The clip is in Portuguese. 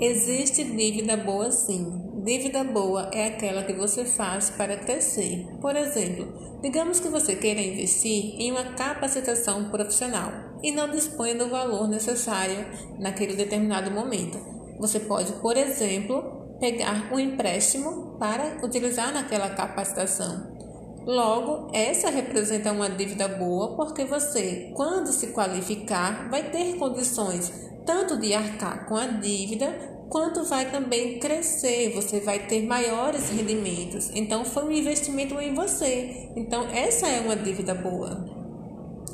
Existe dívida boa sim. Dívida boa é aquela que você faz para crescer. Por exemplo, digamos que você queira investir em uma capacitação profissional e não dispõe do valor necessário naquele determinado momento. Você pode, por exemplo, pegar um empréstimo para utilizar naquela capacitação. Logo, essa representa uma dívida boa porque você, quando se qualificar, vai ter condições tanto de arcar com a dívida, quanto vai também crescer, você vai ter maiores rendimentos. Então, foi um investimento em você. Então, essa é uma dívida boa.